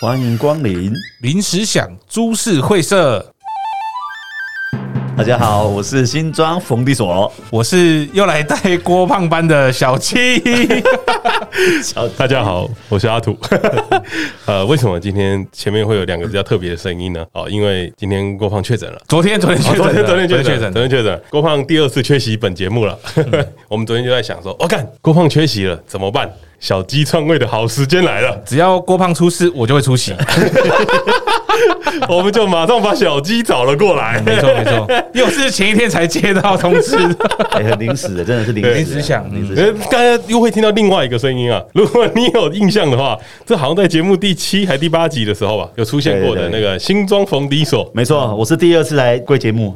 欢迎光临临时想株式会社。大家好，我是新庄冯迪所，我是又来带郭胖班的小七。大家好，我是阿土。呃，为什么今天前面会有两个比较特别的声音呢？哦，因为今天郭胖确诊了。昨天，昨天确诊，昨天，昨天确诊，昨天确诊。郭胖第二次缺席本节目了。我们昨天就在想说，我、哦、干，郭胖缺席了，怎么办？小鸡篡位的好时间来了，只要郭胖出事，我就会出席。我们就马上把小鸡找了过来。没错没错，又是前一天才接到通知，很临时的，真的是临时临时想。大家又会听到另外一个声音啊！如果你有印象的话，这好像在节目第七还第八集的时候吧，有出现过的那个新装逢迪索。没错，我是第二次来贵节目。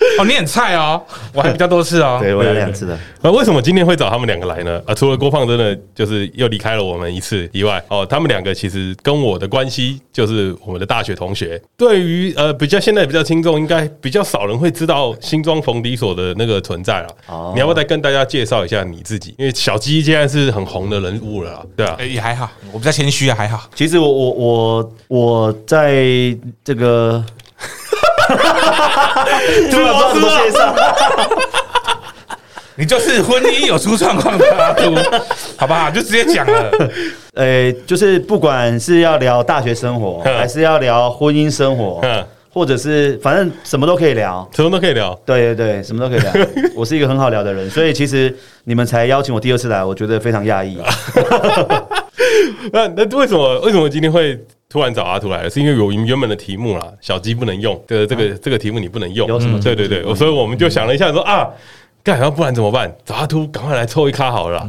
哦，你很菜哦，我还比较多次哦。对，我有两次的。那为什么今天会找他们两个来呢？啊，除了郭胖真的就是又离开了我们一次以外，哦，他们两个其实跟我的关系就是我们的大学同学。对于呃比较现在比较听众，应该比较少人会知道新庄逢迪所的那个存在了。哦，你要不要再跟大家介绍一下你自己？因为小鸡现在是很红的人物了，对啊，也还好，我比较谦虚啊，还好。其实我我我我在这个。怎么怎么介绍？你就是婚姻有出状况的阿秃，好不好？就直接讲了。呃，就是不管是要聊大学生活，还是要聊婚姻生活，或者是反正什么都可以聊，什么都可以聊。对对对，什么都可以聊。我是一个很好聊的人，所以其实你们才邀请我第二次来，我觉得非常讶异。那那为什么为什么今天会？突然找阿秃来了，是因为有原本的题目啦，小鸡不能用，这个这个这个题目你不能用，有什么？对对对，所以我们就想了一下，说啊，干，要不然怎么办？找阿秃，赶快来凑一咖好了，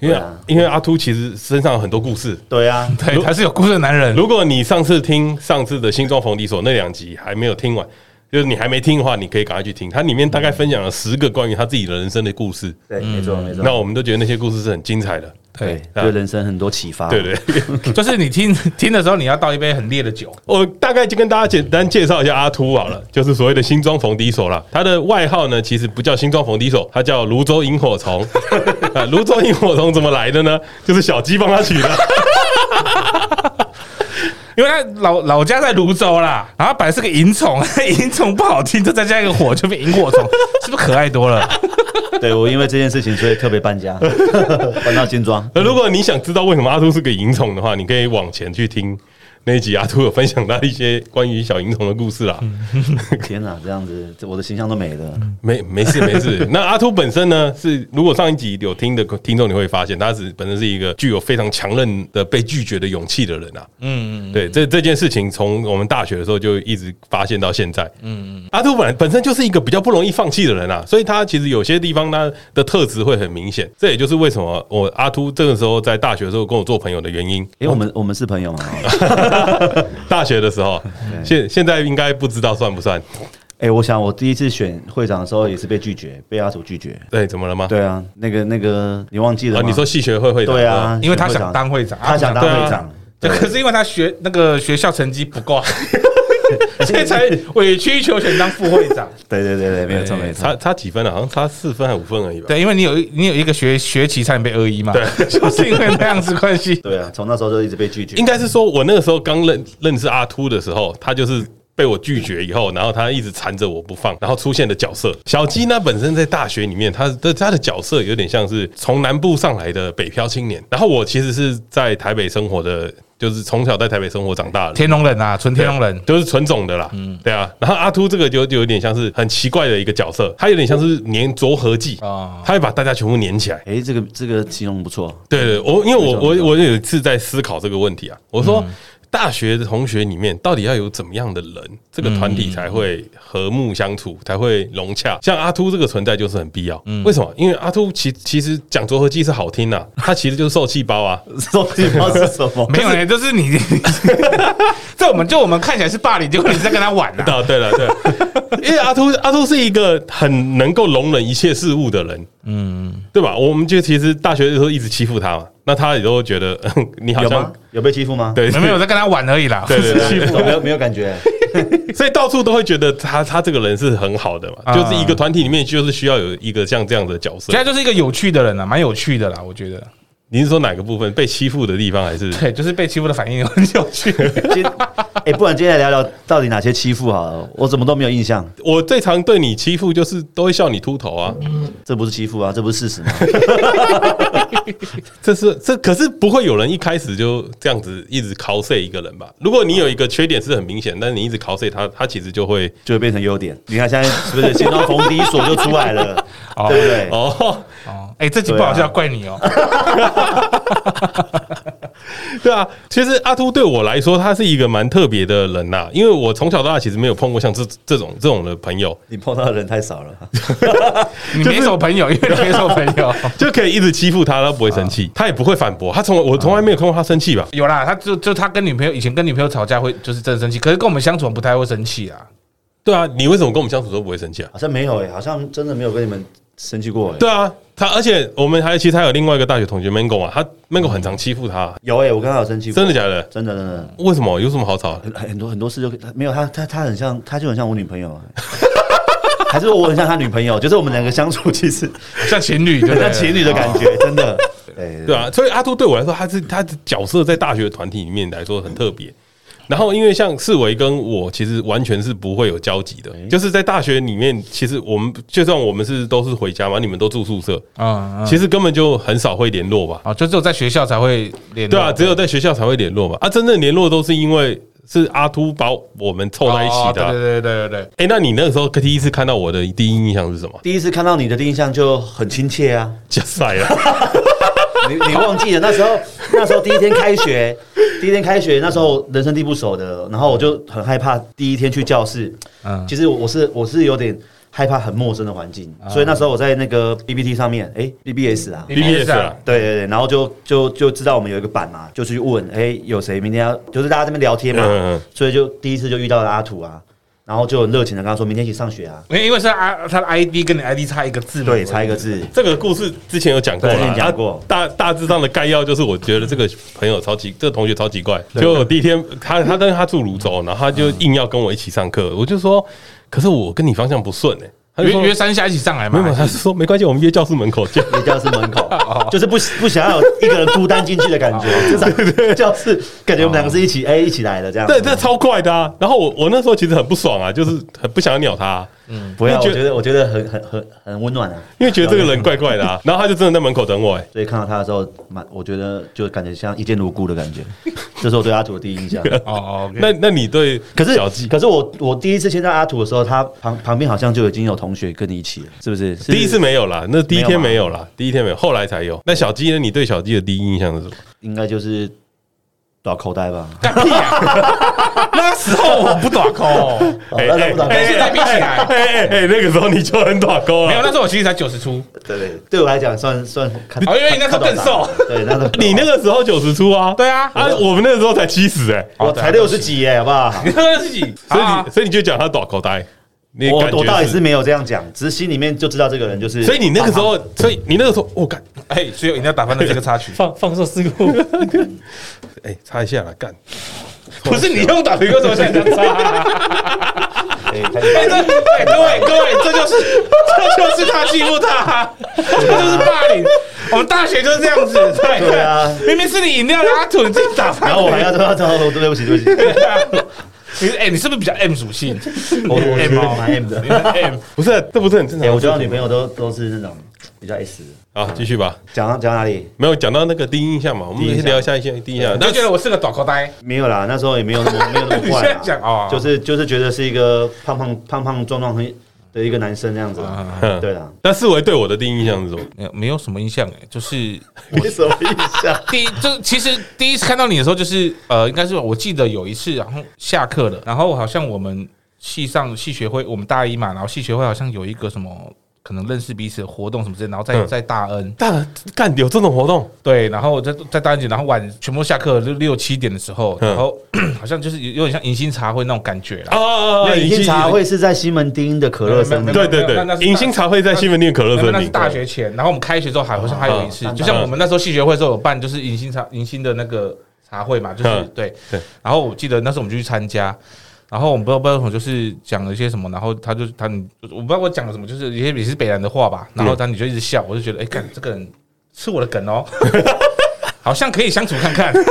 因为因为阿秃其实身上有很多故事，对啊，对，他是有故事的男人。如果你上次听上次的新装逢敌所那两集还没有听完，就是你还没听的话，你可以赶快去听，它里面大概分享了十个关于他自己的人生的故事，对，没错没错。那我们都觉得那些故事是很精彩的。对，对人生很多启发。对对，就是你听听的时候，你要倒一杯很烈的酒。我大概就跟大家简单介绍一下阿秃好了，就是所谓的新庄冯迪手了。他的外号呢，其实不叫新庄冯迪手，他叫泸州萤火虫。啊，泸州萤火虫怎么来的呢？就是小鸡帮他取的。因为他老老家在泸州啦，然后本来是个萤虫，萤虫不好听，就再加一个火就变萤火虫，是不是可爱多了？对，我因为这件事情，所以特别搬家，搬到新庄。如果你想知道为什么阿秃是个萤虫的话，你可以往前去听。那一集阿秃有分享到一些关于小萤虫的故事啦。天哪，这样子，我的形象都没了。没没事没事。那阿秃本身呢，是如果上一集有听的听众，你会发现他是本身是一个具有非常强韧的被拒绝的勇气的人啊。嗯嗯。对，这这件事情从我们大学的时候就一直发现到现在。嗯嗯。阿秃本来本身就是一个比较不容易放弃的人啊，所以他其实有些地方他的特质会很明显。这也就是为什么我阿秃这个时候在大学的时候跟我做朋友的原因。因为我们我们是朋友嘛。大学的时候，现现在应该不知道算不算？哎，我想我第一次选会长的时候也是被拒绝，被阿祖拒绝。对，怎么了吗？对啊，那个那个你忘记了吗？你说系学会会长？对啊，因为他想当会长，他想当会长。对，可是因为他学那个学校成绩不够。所以才委曲求全当副会长。对对对对，没有错没错。差差几分了？好像差四分还五分而已吧。对，因为你有你有一个学学期差点被二一嘛。对，就是因为那样子关系。对啊，从那时候就一直被拒绝。应该是说我那个时候刚认认识阿秃的时候，他就是被我拒绝以后，然后他一直缠着我不放，然后出现的角色。小鸡呢，本身在大学里面，他的他的角色有点像是从南部上来的北漂青年。然后我其实是在台北生活的。就是从小在台北生活长大的天龙人啊，纯天龙人，就是纯种的啦。嗯，对啊。然后阿秃这个就就有点像是很奇怪的一个角色，他有点像是粘着合剂啊，他会把大家全部粘起来。哎，这个这个形容不错。对对，我因为我我我有一次在思考这个问题啊，我说。大学的同学里面，到底要有怎么样的人，这个团体才会和睦相处，才会融洽？像阿秃这个存在就是很必要。为什么？因为阿秃其其实讲着合剂是好听呐，他其实就是受气包啊。受气包是什么？没有呢，就是你。这我们就我们看起来是霸凌，结果你在跟他玩呢。对了，对，因为阿秃阿秃是一个很能够容忍一切事物的人，嗯，对吧？我们就其实大学的时候一直欺负他嘛。那他也都觉得 你好像有吗？有被欺负吗？对，没有 在跟他玩而已啦。对对对，欺负 没有没有感觉，所以到处都会觉得他他这个人是很好的嘛。就是一个团体里面就是需要有一个像这样的角色。现在就是一个有趣的人啊，蛮有趣的啦，我觉得。你是说哪个部分被欺负的地方，还是对，就是被欺负的反应很有趣。哎，不然今天来聊聊到底哪些欺负好了？我怎么都没有印象。我最常对你欺负就是都会笑你秃头啊，这不是欺负啊，这不是事实吗？这是这可是不会有人一开始就这样子一直 cos 一个人吧？如果你有一个缺点是很明显，但是你一直 cos 他，他其实就会就会变成优点。你看现在是不是心中逢低锁就出来了？对不对？哦哦，哎，这集不好笑，怪你哦。对啊，其实阿秃对我来说，他是一个蛮特别的人呐。因为我从小到大其实没有碰过像这这种这种的朋友。你碰到的人太少了，你没什么朋友，因为没什么朋友，就可以一直欺负他，他不会生气，他也不会反驳。他从我从来没有看过他生气吧？有啦，他就就他跟女朋友以前跟女朋友吵架会就是真的生气，可是跟我们相处不太会生气啊。对啊，你为什么跟我们相处都不会生气啊？好像没有诶，好像真的没有跟你们。生气过？对啊，他而且我们还其实还有另外一个大学同学 Mango 啊，他 Mango 很常欺负他。有哎，我跟他有生气过。真的假的？真的真的。为什么？有什么好吵？很很多很多事就没有他他他很像，他就很像我女朋友，还是我很像他女朋友？就是我们两个相处其实 像情侣，就 像情侣的感觉，真的。对啊，所以阿杜对我来说，他是他的角色在大学团体里面来说很特别。然后，因为像四维跟我其实完全是不会有交集的，就是在大学里面，其实我们就算我们是都是回家嘛，你们都住宿舍啊，其实根本就很少会联络吧？啊，就只有在学校才会联络。对啊，只有在学校才会联络嘛。啊，真正联络都是因为是阿秃把我们凑在一起的。对对对对对。哎，那你那个时候第一次看到我的第一印象是什么？第一次看到你的第一印象就很亲切啊，加塞了。你 你忘记了那时候，那时候第一天开学，第一天开学，那时候人生地不熟的，然后我就很害怕第一天去教室。嗯，其实我是我是有点害怕很陌生的环境，所以那时候我在那个 PPT 上面，哎，BBS 啊，BBS 啊，对对对，然后就就就知道我们有一个版嘛，就去问，哎，有谁明天要，就是大家这边聊天嘛，所以就第一次就遇到了阿土啊。然后就很热情的跟他说：“明天一起上学啊！”因为因为是 I 他的 ID 跟你 ID 差一个字，对，差一个字。这个故事之前有讲过了，讲过。大大致上的概要就是，我觉得这个朋友超级，这个同学超奇怪。就我第一天，他他但是他住泸州，然后他就硬要跟我一起上课，我就说：“可是我跟你方向不顺哎。”约约三下一起上来嘛？没有，他是说没关系，我们约教室门口见。约教室门口，就是不不想要有一个人孤单进去的感觉，至少教室感觉我们两个是一起哎一起来的这样。对，这超快的啊！然后我我那时候其实很不爽啊，就是很不想要鸟他。嗯，不要，我觉得我觉得很很很很温暖啊，因为觉得这个人怪怪的啊。然后他就真的在门口等我，哎，所以看到他的时候，蛮我觉得就感觉像一见如故的感觉。这是我对阿土的第一印象。哦哦，那那你对？可是可是我我第一次见到阿土的时候，他旁旁边好像就已经有同学跟你一起了，是不是？第一次没有啦，那第一天没有啦，第一天没有，后来才有。那小鸡呢？你对小鸡的第一印象是什么？应该就是。短口袋吧？干屁啊！那时候我不短抠，哎哎哎，现在比起来，哎哎哎，那个时候你就很短抠了。没有，那时候我其实才九十出。对对，对我来讲算算，哦，因为你那时候更瘦。对，那时候你那个时候九十出啊？对啊，啊，我们那个时候才七十哎，我才六十几哎，好不好？你 六十几，所以你所以你就讲他短口袋。我我倒也是没有这样讲，只是心里面就知道这个人就是。所以你那个时候，所以你那个时候，我干，哎，所以一定要打翻了这个插曲，放放射事故。哎，插一下了，干。不是你用打皮，为什么现在擦？哎，各位各位，这就是 这就是他欺负他，这就是霸凌。我们大学就是这样子，对啊，明明是你饮料拉土，你自己打翻。然后我还要说说说，对不起对不起。其实，哎，你是不是比较 M 属性？我我 M 蛮 M 的，M 不是，这不是很正常。我交女朋友都都是那种比较 S 的。好，继续吧。讲到讲到哪里？没有讲到那个第一印象嘛？我们先聊一下一些第一印象。你觉得我是个短口呆？没有啦，那时候也没有那么没有那么 坏。你现在讲哦，就是就是觉得是一个胖胖胖胖壮壮很。的一个男生那样子，对啊。但四维对我的第一印象是什么？没有，没有什么印象哎，就是没什么印象。第一，就其实第一次看到你的时候，就是呃，应该是我记得有一次，然后下课了，然后好像我们系上系学会，我们大一嘛，然后系学会好像有一个什么。可能认识彼此的活动什么之类，然后在在大恩。大干有这种活动，对，然后在在大恩节，然后晚全部下课六六七点的时候，然后 好像就是有点像迎新茶会那种感觉啦。哦，迎新茶会。是在西门町的可乐森林，对对对，迎新茶会在西门町可乐森林。那是大学前，然后我们开学之后还好像还有一次，就像我们那时候系学会的时候有办，就是迎新茶迎新的那个茶会嘛，就是对。对。然后我记得那时候我们就去参加。然后我们不知道不知道什么，就是讲了一些什么，然后他就他你我不知道我讲了什么，就是一些也是北南的话吧。然后他你就一直笑，我就觉得哎，看这个人 是我的梗哦。好像可以相处看看。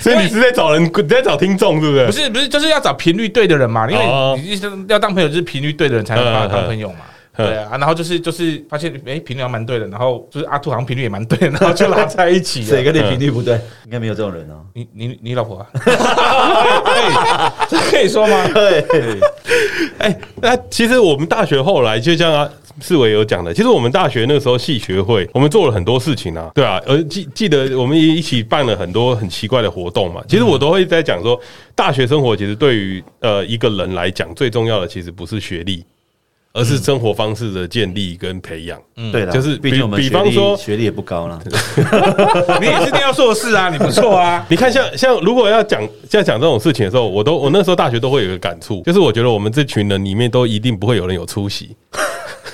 所以你是在找人，你在找听众，是不是？不是，不是，就是要找频率对的人嘛。因为你要当朋友，就是频率对的人才能把他当朋友嘛。对啊，然后就是就是发现，哎，频率还蛮对的。然后就是阿兔好像频率也蛮对，然后就拉在一起。谁跟你频率不对？应该没有这种人哦。你你你老婆啊？这可以说吗？对。哎，那其实我们大学后来就像啊。四维有讲的，其实我们大学那个时候系学会，我们做了很多事情啊，对啊，而记记得我们也一起办了很多很奇怪的活动嘛。其实我都会在讲说，大学生活其实对于呃一个人来讲，最重要的其实不是学历，而是生活方式的建立跟培养。嗯，对的，就是比竟我们比方说学历也不高了，你也是念到硕士啊，你不错啊。你看，像像如果要讲像讲这种事情的时候，我都我那时候大学都会有一个感触，就是我觉得我们这群人里面都一定不会有人有出息。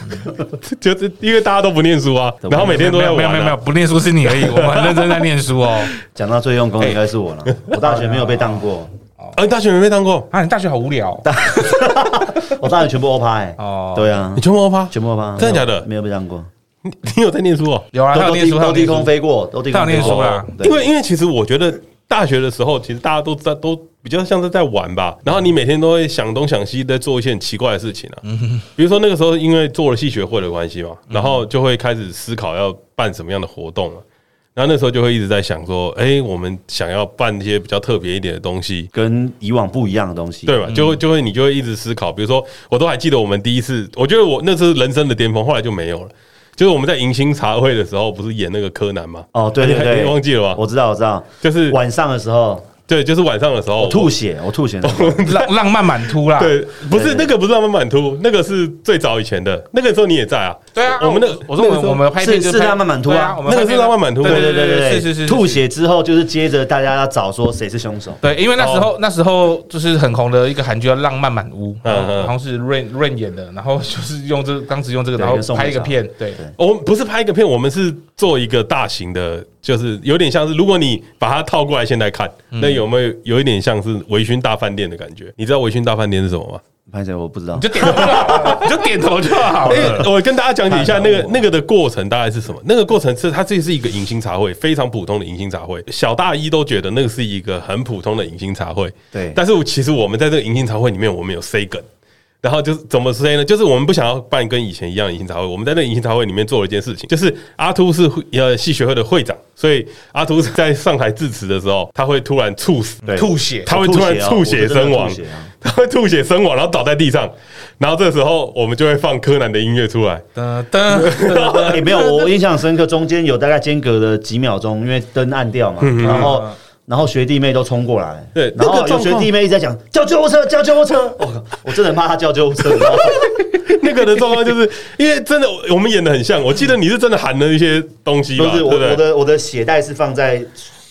就是因为大家都不念书啊，然后每天都在玩。没有没有没有，不念书是你而已，我们很认真在念书哦。讲到最用功应该是我了，我大学没有被当过。哦，你大学没被当过啊？你大学好无聊。我大学全部欧趴哎。哦，对啊，你全部欧趴，全部欧趴，真的假的？没有被当过。你你有在念书哦？有啊，都低都低空飞过，都低空念书啦。因为因为其实我觉得大学的时候，其实大家都在都。比较像是在玩吧，然后你每天都会想东想西，在做一些很奇怪的事情啊。比如说那个时候，因为做了系学会的关系嘛，然后就会开始思考要办什么样的活动了。然后那时候就会一直在想说，哎，我们想要办一些比较特别一点的东西，跟以往不一样的东西，对吧？就会就会你就会一直思考。比如说，我都还记得我们第一次，我觉得我那是人生的巅峰，后来就没有了。就是我们在迎新茶会的时候，不是演那个柯南吗？哦，对对对，忘记了吗？我知道，我知道，就是晚上的时候。对，就是晚上的时候，我吐血，我吐血，浪浪漫满突啦。对，不是那个，不是浪漫满突，那个是最早以前的，那个时候你也在啊。对啊，我们的，我说我们我们拍片是浪漫满突啊，那个是浪漫满突，对对对对，是是是。吐血之后就是接着大家要找说谁是凶手。对，因为那时候那时候就是很红的一个韩剧叫《浪漫满屋》，然后是 Rain Rain 演的，然后就是用这当时用这个，然后拍一个片。对，我们不是拍一个片，我们是做一个大型的。就是有点像是，如果你把它套过来现在看，那有没有有一点像是微醺大饭店的感觉？你知道微醺大饭店是什么吗？拍谁我不知道，你就点头就好，你就点头就好了。我跟大家讲解一下那个那个的过程大概是什么？那个过程是它这是一个迎新茶会，非常普通的迎新茶会，小大一都觉得那个是一个很普通的迎新茶会。对，但是其实我们在这个迎新茶会里面，我们有 say 梗。然后就是怎么说呢？就是我们不想要办跟以前一样的迎新茶会。我们在那个迎新茶会里面做了一件事情，就是阿秃是呃系学会的会长，所以阿秃在上台致辞的时候，他会突然猝死、吐血，他会突然吐血身亡，他会吐血身亡，然后倒在地上。然后这个时候我们就会放柯南的音乐出来。噔 噔，也没有，我印象深刻，中间有大概间隔了几秒钟，因为灯暗掉嘛，然后。然后学弟妹都冲过来，对，然后有学弟妹一直在讲叫救护车，叫救护车。我靠我真的很怕他叫救护车。那个的状况就是因为真的，我们演的很像。我记得你是真的喊了一些东西吧？不是，我我的我的鞋带是放在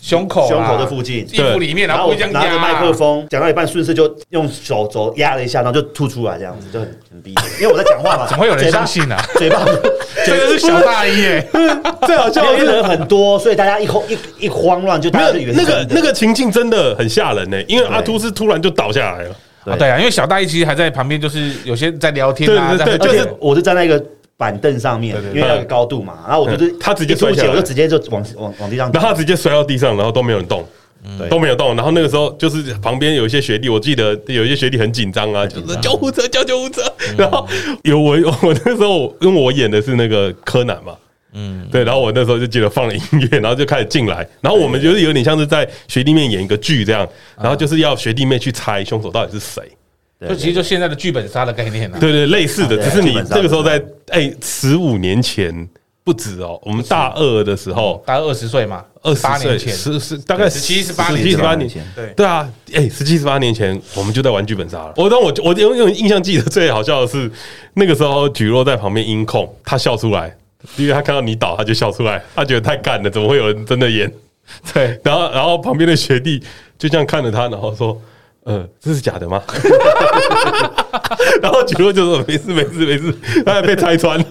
胸口胸口的附近，衣服里面，然后我拿着麦克风讲到一半，顺势就用手肘压了一下，然后就吐出来，这样子就很很逼。因为我在讲话嘛，怎么会有人相信呢？嘴巴 这个是小大一耶，最好笑的人很多，所以大家一慌一一慌乱就没有那个那个情境真的很吓人呢，因为阿秃是突然就倒下来了。对啊，因为小大一其实还在旁边，就是有些在聊天啊，对对对，就是我是站在一个。板凳上面，因为那个高度嘛，然后我就是他直接摔下来，我就直接就往往往地上，然后他直接摔到地上，然后都没有人动，都没有动。然后那个时候就是旁边有一些学弟，我记得有一些学弟很紧张啊，就是救护车，叫救护车。然后有我 我那时候因为我演的是那个柯南嘛，嗯，对，然后我那时候就记得放了音乐，然后就开始进来，然后我们就是有点像是在学弟妹演一个剧这样，然后就是要学弟妹去猜凶手到底是谁。就其实就现在的剧本杀的概念啊，对对，类似的，只是你这个时候在哎，十五年前不止哦，我们大二的时候，大概二十岁嘛，二十八年前，十十大概十七十八年，十七十八年前，对对啊，哎，十七十八年前我们就在玩剧本杀了。我当我我有有印象记得最好笑的是那个时候，蒟若在旁边音控，他笑出来，因为他看到你倒，他就笑出来，他觉得太干了，怎么会有人真的演？对，然后然后旁边的学弟就这样看着他，然后说。呃，这是假的吗？然后蒟若就说没事没事没事，他还被拆穿了。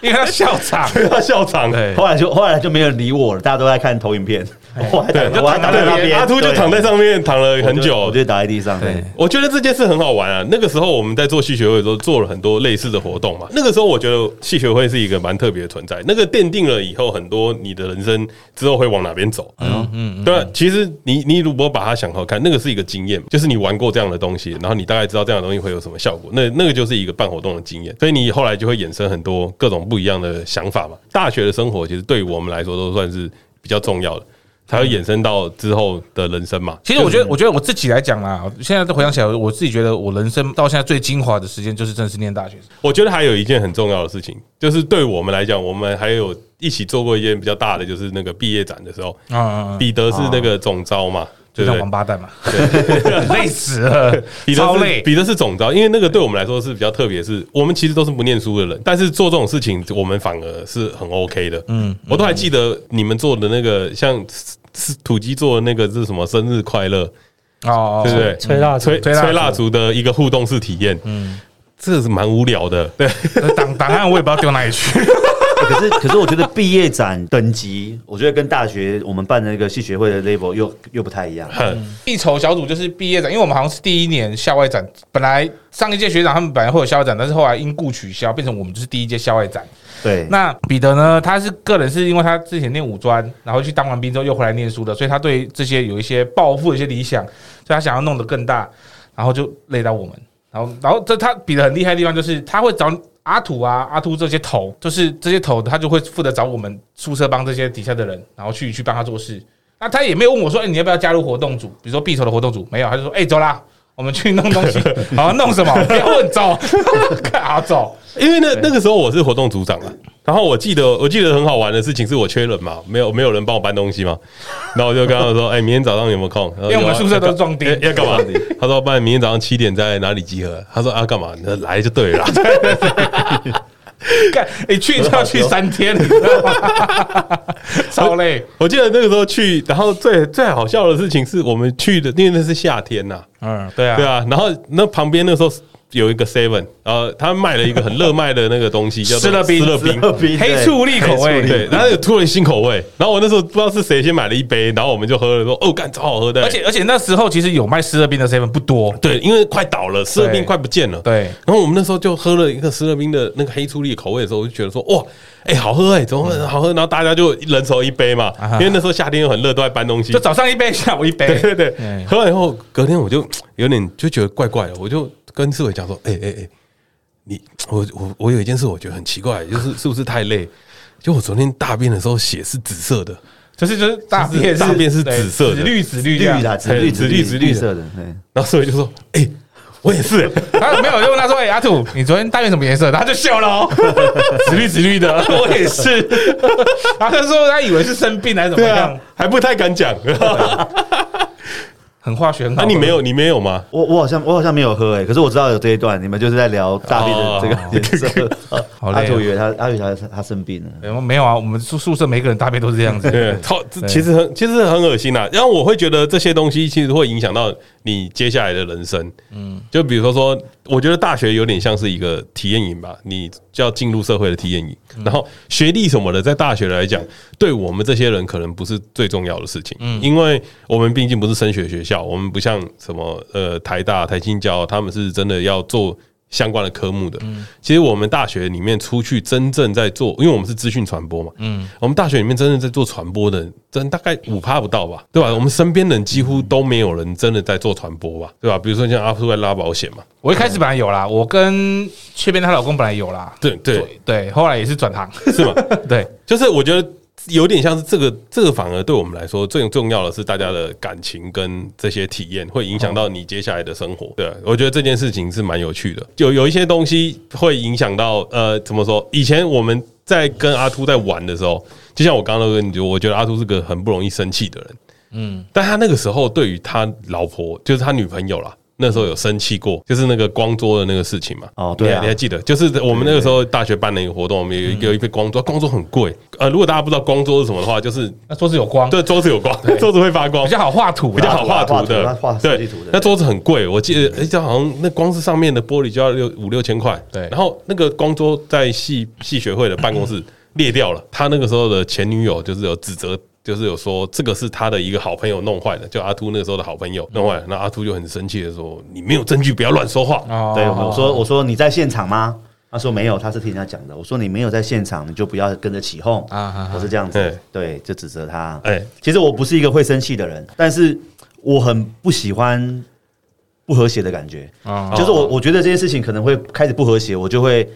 因为他笑场，他笑场。对，后来就后来就没有人理我了，大家都在看投影片。我还对，我还躺在那边，阿秃就躺在上面躺了很久，我就倒在地上。对，我觉得这件事很好玩啊。那个时候我们在做戏学会的时候，做了很多类似的活动嘛。那个时候我觉得戏学会是一个蛮特别的存在，那个奠定了以后很多你的人生之后会往哪边走。嗯嗯，对。其实你你如果把它想好看，那个是一个经验，就是你玩过这样的东西，然后你大概知道这样的东西会有什么效果。那那个就是一个办活动的经验，所以你后来就会衍生很多各种不一样的想法嘛。大学的生活其实对于我们来说都算是比较重要的。才会衍生到之后的人生嘛。其实我觉得，我觉得我自己来讲啦，现在都回想起来，我自己觉得我人生到现在最精华的时间，就是正式念大学。我觉得还有一件很重要的事情，就是对我们来讲，我们还有一起做过一件比较大的，就是那个毕业展的时候，啊，彼得是那个总招嘛。就像王八蛋嘛，累死了，超累。比的是总招，因为那个对我们来说是比较特别，是我们其实都是不念书的人，但是做这种事情，我们反而是很 OK 的。嗯，我都还记得你们做的那个，像土鸡做的那个是什么生日快乐哦，对不对？吹蜡吹吹蜡烛的一个互动式体验，嗯，这个是蛮无聊的。对，档档案我也不知道丢哪里去。可是，可是我觉得毕业展等级，我觉得跟大学我们办的那个系学会的 label 又又不太一样。一筹小组就是毕业展，因为我们好像是第一年校外展，本来上一届学长他们本来会有校外展，但是后来因故取消，变成我们就是第一届校外展。对，那彼得呢？他是个人是因为他之前念五专，然后去当完兵之后又回来念书的，所以他对这些有一些抱负、一些理想，所以他想要弄得更大，然后就累到我们。然后，然后这他彼得很厉害的地方就是他会找。阿土啊，阿秃这些头，就是这些头，他就会负责找我们宿舍帮这些底下的人，然后去去帮他做事。那他也没有问我说，哎，你要不要加入活动组？比如说必筹的活动组，没有，他就说，哎，走啦，我们去弄东西。好，弄什么？不要问，走，干啥走？因为那那个时候我是活动组长啊。然后我记得，我记得很好玩的事情是我缺人嘛，没有没有人帮我搬东西嘛，然后我就跟他说，哎，明天早上有没有空？因为我们宿舍都是壮丁，要干嘛？他说，不然明天早上七点在哪里集合？他说啊，干嘛？那来就对了。干，你去就要去三天，你知道吗？超累。我记得那个时候去，然后最最好笑的事情是我们去的，因为那是夏天呐。嗯，对啊，对啊。然后那旁边那时候。有一个 seven，然后他卖了一个很热卖的那个东西，叫做思乐冰，黑醋栗口味，对，然后有突然新口味，然后我那时候不知道是谁先买了一杯，然后我们就喝了，说哦，干超好喝的，而且而且那时候其实有卖思乐冰的 seven 不多，对，因为快倒了，思乐冰快不见了，对，然后我们那时候就喝了一个思乐冰的那个黑醋栗口味的时候，我就觉得说哇，哎，好喝哎，怎么会好喝？然后大家就人手一杯嘛，因为那时候夏天又很热，都在搬东西，就早上一杯，下午一杯，对对。对，喝完以后隔天我就有点就觉得怪怪的，我就。跟思伟讲说：“哎哎哎，你我我我有一件事，我觉得很奇怪，就是是不是太累？就我昨天大便的时候，血是紫色的，就是就是大便大便是紫色的，紫绿紫绿绿的，紫绿紫绿紫绿色的。然后思伟就说：哎，我也是。他没有就问他说：哎，阿土，你昨天大便什么颜色？他就笑了，紫绿紫绿的，我也是。然 后他说他以为是生病还是怎么样，还不太敢讲。”很化学，那你没有，你没有吗？我我好像我好像没有喝哎，可是我知道有这一段，你们就是在聊大便的这个颜色。阿土以为他阿土他他生病了，没有啊，我们宿宿舍每个人大便都是这样子，对，超其实很其实很恶心呐。然后我会觉得这些东西其实会影响到你接下来的人生，嗯，就比如说说，我觉得大学有点像是一个体验营吧，你就要进入社会的体验营，然后学历什么的，在大学来讲，对我们这些人可能不是最重要的事情，嗯，因为我们毕竟不是升学学校。我们不像什么呃台大、台青教，他们是真的要做相关的科目的。嗯，其实我们大学里面出去真正在做，因为我们是资讯传播嘛。嗯，我们大学里面真正在做传播的，真大概五趴不到吧，对吧？我们身边人几乎都没有人真的在做传播吧，对吧？比如说像阿叔在拉保险嘛，我一开始本来有啦，我跟雀边她老公本来有啦，对对对，后来也是转行，是吗？对，就是我觉得。有点像是这个，这个反而对我们来说最重要的是大家的感情跟这些体验，会影响到你接下来的生活。对，我觉得这件事情是蛮有趣的。有有一些东西会影响到，呃，怎么说？以前我们在跟阿秃在玩的时候，就像我刚刚都跟你说，我觉得阿秃是个很不容易生气的人。嗯，但他那个时候对于他老婆，就是他女朋友啦。那时候有生气过，就是那个光桌的那个事情嘛。哦，对、啊，你还记得？就是我们那个时候大学办的一个活动，我们有一个有一个光桌，光桌很贵。呃，如果大家不知道光桌是什么的话，就是那桌子有光，对，桌子有光，桌子会发光，比较好画图，比较好画图的，画设计图的。那桌子很贵，我记得，哎，这好像那光是上面的玻璃就要六五六千块。对，然后那个光桌在系系学会的办公室 裂掉了，他那个时候的前女友就是有指责。就是有说这个是他的一个好朋友弄坏的，就阿秃那个时候的好朋友弄坏了。那阿秃就很生气的说：“你没有证据，不要乱说话。”对，我说：“我说你在现场吗？”他说：“没有，他是听人家讲的。”我说：“你没有在现场，你就不要跟着起哄啊！”我是这样子，对，就指责他。哎，其实我不是一个会生气的人，但是我很不喜欢不和谐的感觉。就是我我觉得这件事情可能会开始不和谐，我就会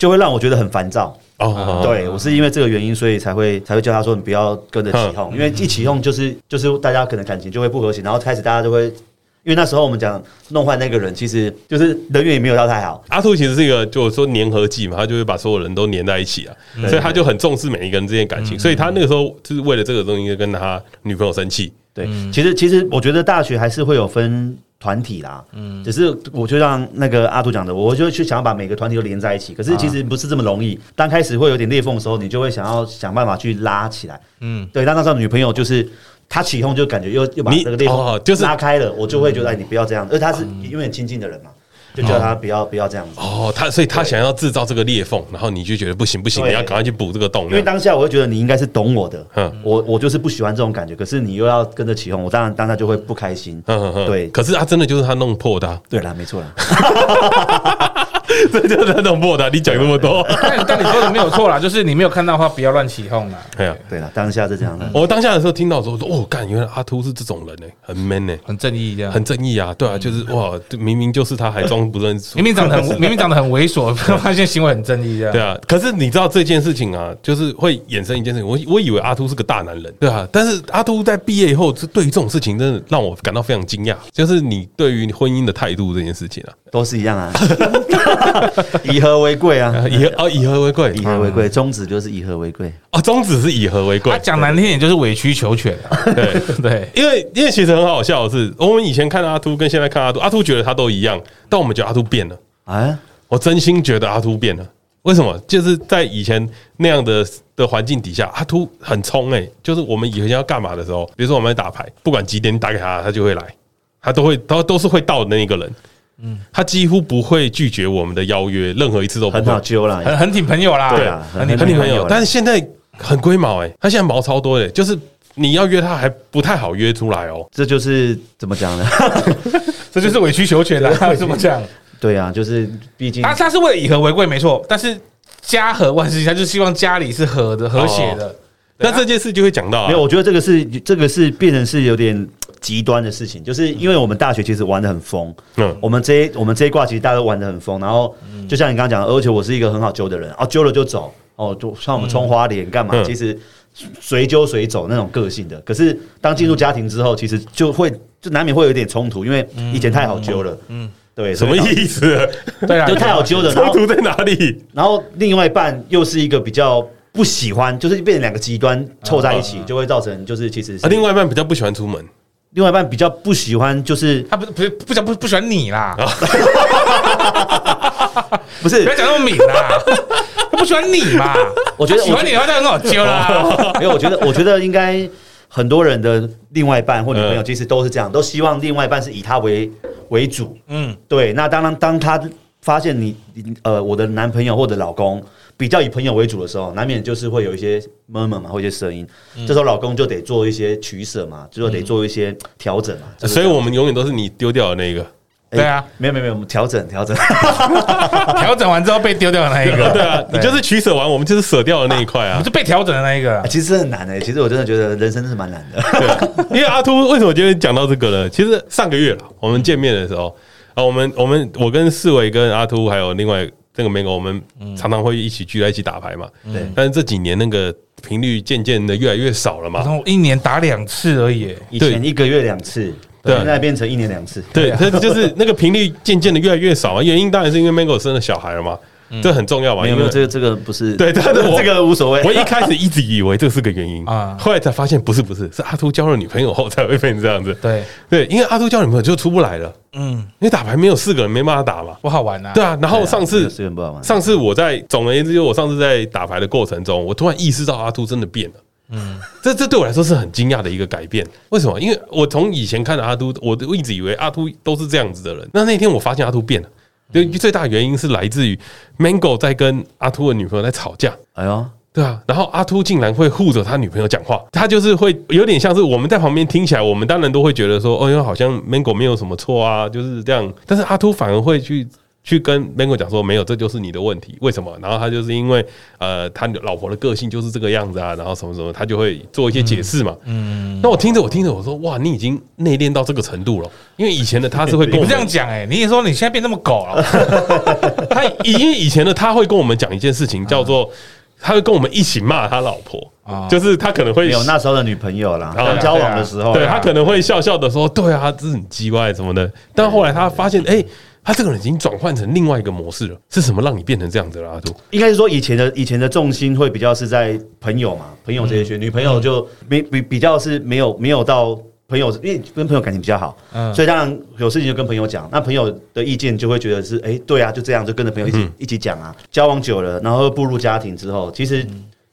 就会让我觉得很烦躁。哦，对，我是因为这个原因，所以才会才会叫他说，你不要跟着起哄，因为一起哄就是就是大家可能感情就会不和谐，然后开始大家就会，因为那时候我们讲弄坏那个人，其实就是人缘也没有到太好。阿兔其实是一个就是说粘合剂嘛，他就会把所有人都粘在一起啊，所以他就很重视每一个人之间感情，所以他那个时候就是为了这个东西跟他女朋友生气。对，其实其实我觉得大学还是会有分。团体啦，嗯，只是我就像那个阿杜讲的，我就去想要把每个团体都连在一起，可是其实不是这么容易。刚开始会有点裂缝的时候，你就会想要想办法去拉起来，嗯，对。但那时候女朋友就是她起哄，就感觉又又把这个裂缝就是拉开了，我就会觉得哎，你不要这样，而她是因为很亲近的人嘛。就叫他不要不要这样子哦，他所以他想要制造这个裂缝，然后你就觉得不行不行，你要赶快去补这个洞。因为当下我就觉得你应该是懂我的，嗯，我我就是不喜欢这种感觉，可是你又要跟着起哄，我当然当下就会不开心。嗯嗯对。可是他真的就是他弄破的。对啦，没错啦。这就是他弄破的。你讲那么多，但但你说的没有错啦，就是你没有看到的话，不要乱起哄啦。对啊，对了，当下是这样的。我当下的时候听到说，哦，干，原来阿秃是这种人呢，很 man 呢，很正义这样，很正义啊。对啊，就是哇，明明就是他，还装不认识，明明长得很明明长得很猥琐，发现行为很正义这样。对啊，可是你知道这件事情啊，就是会衍生一件事情。我我以为阿秃是个大男人，对啊，但是阿秃在毕业以后，是对于这种事情，真的让我感到非常惊讶。就是你对于婚姻的态度这件事情啊，都是一样啊。以和为贵啊，以和哦，以和为贵，以和为贵，宗旨就是以和为贵。啊，宗旨是以和为贵。他讲难听点就是委曲求全啊，对 对，因为因为其实很好笑的是，我们以前看阿秃跟现在看阿秃，阿秃觉得他都一样，但我们觉得阿秃变了。啊，我真心觉得阿秃变了。为什么？就是在以前那样的的环境底下，阿秃很冲哎，就是我们以前要干嘛的时候，比如说我们在打牌，不管几点你打给他，他就会来，他都会他都是会到的那一个人。嗯，他几乎不会拒绝我们的邀约，任何一次都不会。很好揪啦，很很挺朋友啦，对啊，很挺朋友。但是现在很龟毛哎，他现在毛超多的，就是你要约他还不太好约出来哦。这就是怎么讲呢？这就是委曲求全的，怎么讲？对啊，就是毕竟他他是为了以和为贵，没错。但是家和万事兴，他就希望家里是和的、和谐的。那这件事就会讲到，没有，我觉得这个是这个是变成是有点。极端的事情，就是因为我们大学其实玩的很疯，嗯，我们这一我们这一挂其实大家都玩的很疯，然后就像你刚刚讲的，而且我是一个很好揪的人，哦，揪了就走，哦，就像我们冲花脸干嘛，其实随揪随走那种个性的。可是当进入家庭之后，其实就会就难免会有点冲突，因为以前太好揪了，嗯，对，什么意思？对啊，就太好揪的，冲突在哪里？然后另外一半又是一个比较不喜欢，就是变成两个极端凑在一起，就会造成就是其实啊，另外一半比较不喜欢出门。另外一半比较不喜欢，就是他不不不想不不喜欢你啦，不是不要讲那么敏啦，他不喜欢你嘛？我觉得喜欢你的话就很好揪啦。没有，我觉得 我觉得应该很多人的另外一半或女朋友其实都是这样，都希望另外一半是以他为为主。嗯，对。那当然，当他发现你呃我的男朋友或者老公。比较以朋友为主的时候，难免就是会有一些 murmur 嘛，或一些声音。这时候老公就得做一些取舍嘛，就得做一些调整嘛。所以我们永远都是你丢掉的那一个。对啊，没有没有没有，我们调整调整，调整完之后被丢掉的那一个。对啊，你就是取舍完，我们就是舍掉的那一块啊。你是被调整的那一个。其实很难诶，其实我真的觉得人生是蛮难的。对，因为阿秃为什么今天讲到这个呢？其实上个月我们见面的时候啊，我们我们我跟四维跟阿秃还有另外。那个 Mango，，我们常常会一起聚在一起打牌嘛。对，但是这几年那个频率渐渐的越来越少了嘛。然后一年打两次而已，以前一个月两次，对，现在变成一年两次。对，它就是那个频率渐渐的越来越少啊。原因当然是因为 Mango 生了小孩了嘛。这很重要嘛？因为这个这个不是对，这个这个无所谓。我一开始一直以为这是个原因啊，后来才发现不是不是，是阿秃交了女朋友后才会变成这样子。对对，因为阿秃交女朋友就出不来了。嗯，因为打牌没有四个人没办法打嘛，不好玩啊。对啊，然后上次上次我在总而言之，就我上次在打牌的过程中，我突然意识到阿秃真的变了。嗯，这这对我来说是很惊讶的一个改变。为什么？因为我从以前看到阿秃，我都一直以为阿秃都是这样子的人。那那天我发现阿秃变了，就最大的原因是来自于 Mango 在跟阿秃的女朋友在吵架。哎呦，对啊，然后阿秃竟然会护着他女朋友讲话，他就是会有点像是我们在旁边听起来，我们当然都会觉得说，哦哟，好像 Mango 没有什么错啊，就是这样。但是阿秃反而会去。去跟 Mango 讲说，没有，这就是你的问题，为什么？然后他就是因为呃，他老婆的个性就是这个样子啊，然后什么什么，他就会做一些解释嘛。嗯，那我听着，我听着，我说哇，你已经内敛到这个程度了。因为以前的他是会跟我们这样讲，哎，你也说你现在变那么狗了。他因为以前的他会跟我们讲一件事情，叫做他会跟我们一起骂他老婆啊，就是他可能会有那时候的女朋友啦，刚交往的时候，对他可能会笑笑的说，对啊，这是很叽歪什么的。但后来他发现，哎。他这个人已经转换成另外一个模式了，是什么让你变成这样子了？阿杜应该是说以前的以前的重心会比较是在朋友嘛，朋友这些群，女朋友就没比比较是没有没有到朋友，因为跟朋友感情比较好，嗯，所以当然有事情就跟朋友讲，那朋友的意见就会觉得是哎，对啊，就这样就跟着朋友一起一起讲啊，交往久了，然后步入家庭之后，其实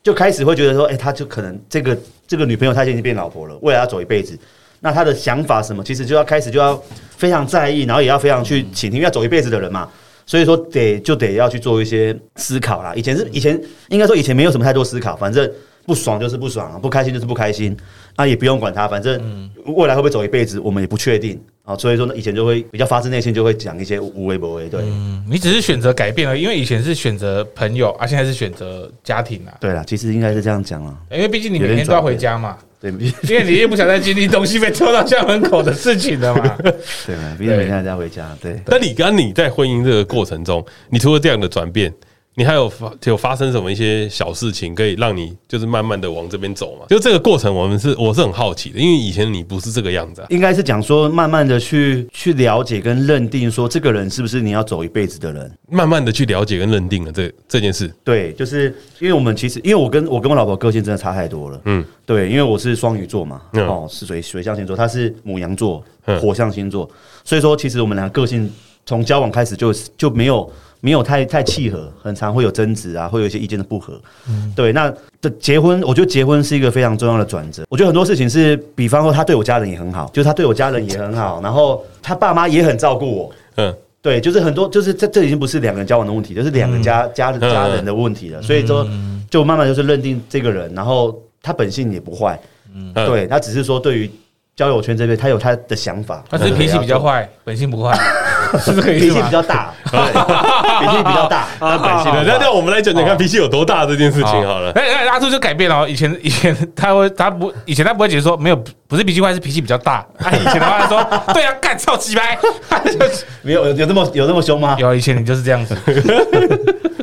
就开始会觉得说，哎，他就可能这个这个女朋友她已经变老婆了，未来要走一辈子。那他的想法什么，其实就要开始就要非常在意，然后也要非常去倾听，因为要走一辈子的人嘛，所以说得就得要去做一些思考啦。以前是以前应该说以前没有什么太多思考，反正不爽就是不爽，不开心就是不开心，那也不用管他，反正未来会不会走一辈子，我们也不确定啊。所以说呢，以前就会比较发自内心，就会讲一些无为不为。对，嗯，你只是选择改变了，因为以前是选择朋友，啊，现在是选择家庭啊。对啦，其实应该是这样讲了，因为毕竟你每天都要回家嘛。对，因为你也不想再经历东西被拖到家门口的事情了嘛。对嘛，毕竟每天要回家。对，那你跟你在婚姻这个过程中，你除了这样的转变，你还有发有发生什么一些小事情，可以让你就是慢慢的往这边走嘛？就这个过程，我们是我是很好奇的，因为以前你不是这个样子啊。应该是讲说，慢慢的去去了解跟认定，说这个人是不是你要走一辈子的人，慢慢的去了解跟认定了这这件事。对，就是因为我们其实，因为我跟我跟我老婆个性真的差太多了。嗯，对，因为我是双鱼座嘛，哦，是水水象星座，他是母羊座，火象星座，所以说其实我们俩个性从交往开始就就没有。没有太太契合，很常会有争执啊，会有一些意见的不合。嗯，对，那这结婚，我觉得结婚是一个非常重要的转折。我觉得很多事情是，比方说他对我家人也很好，就是他对我家人也很好，然后他爸妈也很照顾我。嗯，对，就是很多，就是这这已经不是两个人交往的问题，就是两个家家人家人的问题了。所以说，就慢慢就是认定这个人，然后他本性也不坏。嗯，对，他只是说对于交友圈这边，他有他的想法，他是脾气比较坏，本性不坏。是不是可以？脾气比较大，对，脾气比较大，那本性。那那我们来讲讲看脾气有多大这件事情好了。哎哎，阿秃就改变了。以前以前他会他不以前他不会解释说没有不是脾气坏，是脾气比较大。他以前的话说对啊，干操鸡掰，没有有有这么有这么凶吗？有以前你就是这样子。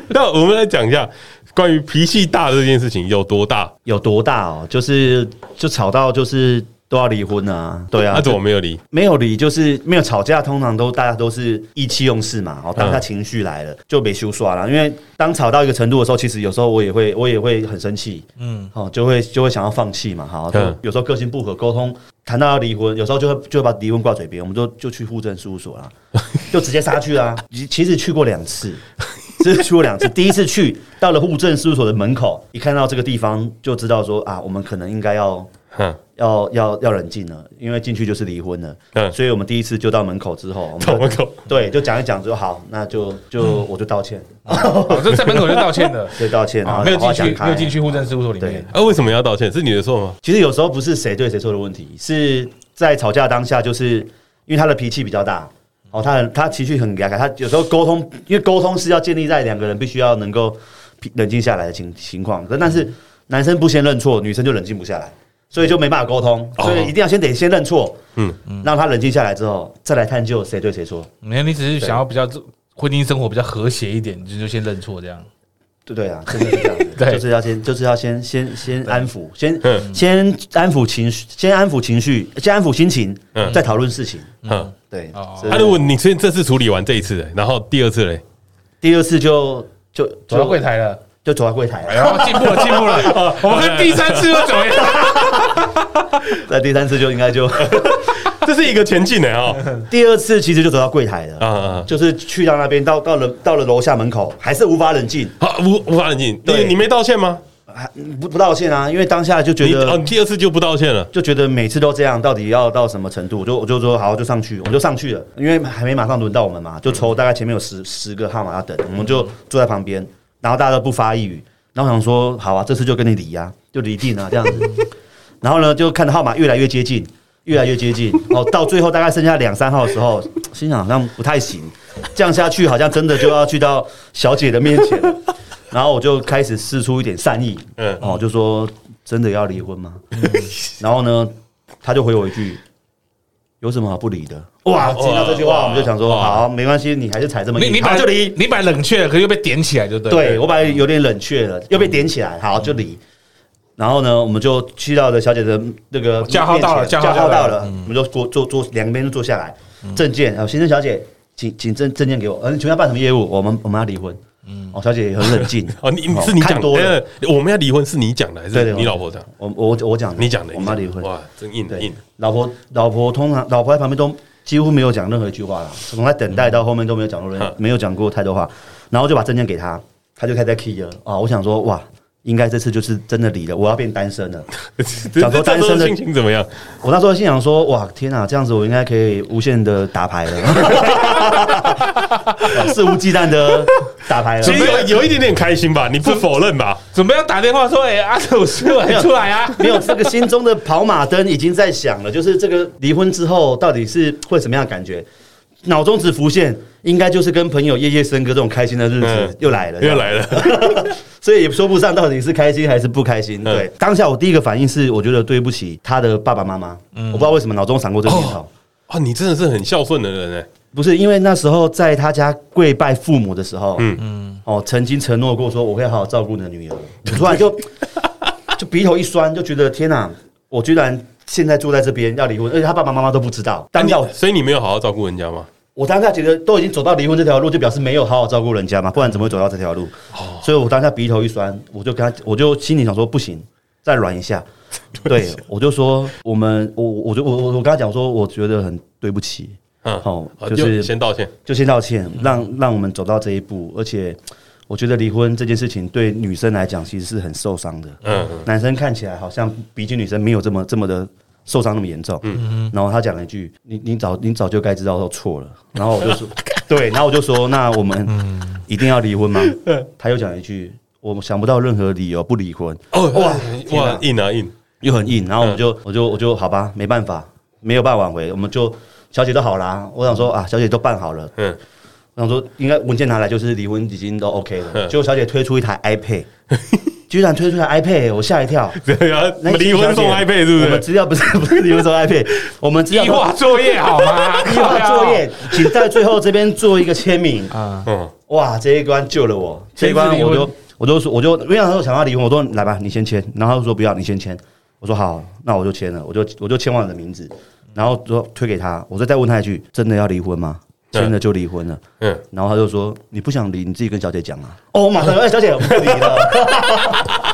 那我们来讲一下关于脾气大的这件事情有多大？有多大哦？就是就吵到就是。都要离婚啊？对啊，那怎么没有离？没有离就是没有吵架，通常都大家都是意气用事嘛。然后当他情绪来了，就没修刷了。因为当吵到一个程度的时候，其实有时候我也会，我也会很生气。嗯，哦，就会就会想要放弃嘛。好，有时候个性不合，沟通谈到要离婚，有时候就会就会把离婚挂嘴边，我们就就去户政事务所啦，就直接杀去啊。其实去过两次，其实去过两次。第一次去到了户政事务所的门口，一看到这个地方就知道说啊，我们可能应该要。要要要冷静了，因为进去就是离婚了。嗯，所以我们第一次就到门口之后，我门口对，就讲一讲就好，那就就我就道歉，就在门口就道歉了，对，道歉，然后没有进去，没有进去户政事务所里面。啊，为什么要道歉？是你的错吗？其实有时候不是谁对谁错的问题，是在吵架当下，就是因为他的脾气比较大，哦，他很他情绪很尴尬，他有时候沟通，因为沟通是要建立在两个人必须要能够冷静下来的情情况，但是男生不先认错，女生就冷静不下来。所以就没办法沟通，所以一定要先得先认错，嗯，让他冷静下来之后，再来探究谁对谁错。没有，你只是想要比较婚姻生活比较和谐一点，你就先认错这样。对对啊，真的是这样子，就是要先就是要先先先安抚，先先安抚情绪，先安抚情绪，先安抚心情，再讨论事情。嗯，对。那如果你先这次处理完这一次，然后第二次嘞，第二次就就走到柜台了，就走到柜台。然后，进步了，进步了！我们第三次又怎么样？那第三次就应该就，这是一个前进的啊。第二次其实就走到柜台了，啊就是去到那边，到到了到了楼下门口，还是无法冷静，好无无法冷静。你你没道歉吗？不不道歉啊，因为当下就觉得哦，第二次就不道歉了，就觉得每次都这样，到底要到什么程度？我就我就说好，就上去，我就上去了，因为还没马上轮到我们嘛，就抽大概前面有十十个号码要等，我们就坐在旁边，然后大家都不发一语，然后想说好啊，这次就跟你离呀，就离定了这样子，然后呢就看到号码越来越接近，越来越接近，哦，到最后大概剩下两三号的时候，心想好像不太行，这样下去好像真的就要去到小姐的面前。然后我就开始试出一点善意，嗯，哦，就说真的要离婚吗？然后呢，他就回我一句：“有什么好不离的？”哇，听到这句话，我们就想说：“好，没关系，你还是踩这么硬，你你就离，你本来冷却了，可是又被点起来，就对。”对，我本来有点冷却了，又被点起来，好就离。然后呢，我们就去到了小姐的那个加号到了，加号到了，我们就坐坐坐，两边都坐下来，证件，先生小姐，请请证证件给我，嗯，请问要办什么业务？我们我们要离婚。嗯，哦，小姐也很冷静 哦。你是你讲多了，我们要离婚是你讲的还是你老婆讲？我我我讲，你讲的，我们要离婚。哇，真硬的硬。老婆老婆通常老婆在旁边都几乎没有讲任何一句话了，从在等待到后面都没有讲过任没有讲过太多话，然后就把证件给她，她就开始在 key 了啊。我想说哇。应该这次就是真的离了，我要变单身了。想说单身的心情怎么样？我那时候心想说：哇，天哪，这样子我应该可以无限的打牌了，肆无忌惮的打牌了。其实有有一点点开心吧？你不否认吧？准备要打电话说：哎，阿土出来出来啊！没有，这个心中的跑马灯已经在响了，就是这个离婚之后到底是会什么样的感觉？脑中只浮现。应该就是跟朋友夜夜笙歌这种开心的日子又来了，又来了，所以也说不上到底是开心还是不开心。对，当下我第一个反应是，我觉得对不起他的爸爸妈妈。我不知道为什么脑中闪过这个念头。啊，你真的是很孝顺的人哎！不是，因为那时候在他家跪拜父母的时候，嗯嗯，哦，曾经承诺过说我会好好照顾你的女儿。突然就就鼻头一酸，就觉得天哪，我居然现在住在这边要离婚，而且他爸爸妈妈都不知道。但要，所以你没有好好照顾人家吗？我当下觉得都已经走到离婚这条路，就表示没有好好照顾人家嘛，不然怎么会走到这条路？哦，所以我当下鼻头一酸，我就跟他，我就心里想说不行，再软一下。对，我就说我们，我我就我我我跟他讲说，我觉得很对不起，嗯，好，就是先道歉，就先道歉，让让我们走到这一步。而且我觉得离婚这件事情对女生来讲其实是很受伤的，嗯，男生看起来好像比起女生没有这么这么的。受伤那么严重，嗯，然后他讲了一句：“你你早你早就该知道都错了。”然后我就说：“ 对。”然后我就说：“那我们一定要离婚吗？”他又讲了一句：“我想不到任何理由不离婚。”哦哇哇硬啊硬又很硬。然后我就我就我就好吧，没办法，没有办法挽回，我们就小姐都好啦。我想说啊，小姐都办好了，嗯，我想说应该文件拿来就是离婚已经都 OK 了。结果小姐推出一台 iPad。居然推出来 iPad，我吓一跳。对啊，离婚送 iPad 是不是？我们资料不是不是离婚送 iPad，我们资料。计划作业好吗？计划作业，请在最后这边做一个签名。啊，嗯，哇，这一关救了我。这一关我就我就说我就因为那时候想要离婚，我说来吧，你先签。然后他说不要，你先签。我说好，那我就签了，我就我就签完我的名字，然后说推给他。我说再问他一句，真的要离婚吗？签了就离婚了，嗯，然后他就说，你不想离，你自己跟小姐讲啊。哦，马上，哎，小姐，我不离了。